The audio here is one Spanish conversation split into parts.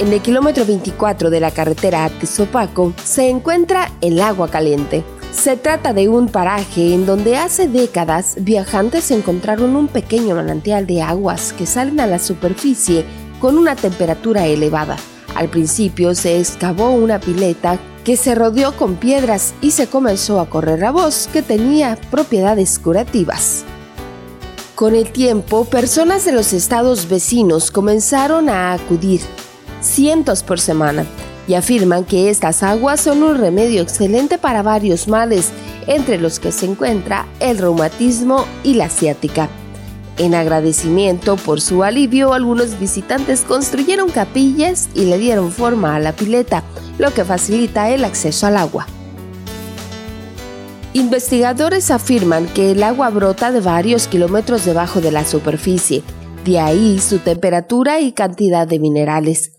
en el kilómetro 24 de la carretera a Tizopaco, se encuentra el agua caliente. Se trata de un paraje en donde hace décadas viajantes encontraron un pequeño manantial de aguas que salen a la superficie con una temperatura elevada. Al principio se excavó una pileta que se rodeó con piedras y se comenzó a correr la voz que tenía propiedades curativas. Con el tiempo, personas de los estados vecinos comenzaron a acudir, cientos por semana, y afirman que estas aguas son un remedio excelente para varios males, entre los que se encuentra el reumatismo y la ciática. En agradecimiento por su alivio, algunos visitantes construyeron capillas y le dieron forma a la pileta, lo que facilita el acceso al agua. Investigadores afirman que el agua brota de varios kilómetros debajo de la superficie, de ahí su temperatura y cantidad de minerales.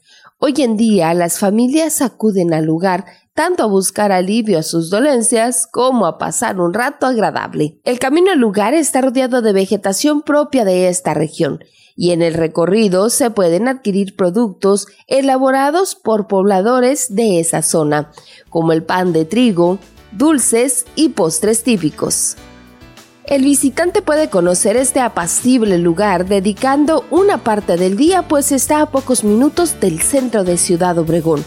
Hoy en día las familias acuden al lugar tanto a buscar alivio a sus dolencias como a pasar un rato agradable. El camino al lugar está rodeado de vegetación propia de esta región y en el recorrido se pueden adquirir productos elaborados por pobladores de esa zona, como el pan de trigo, dulces y postres típicos. El visitante puede conocer este apacible lugar dedicando una parte del día pues está a pocos minutos del centro de Ciudad Obregón,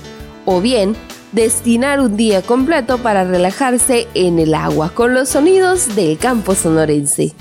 o bien destinar un día completo para relajarse en el agua con los sonidos del campo sonorense.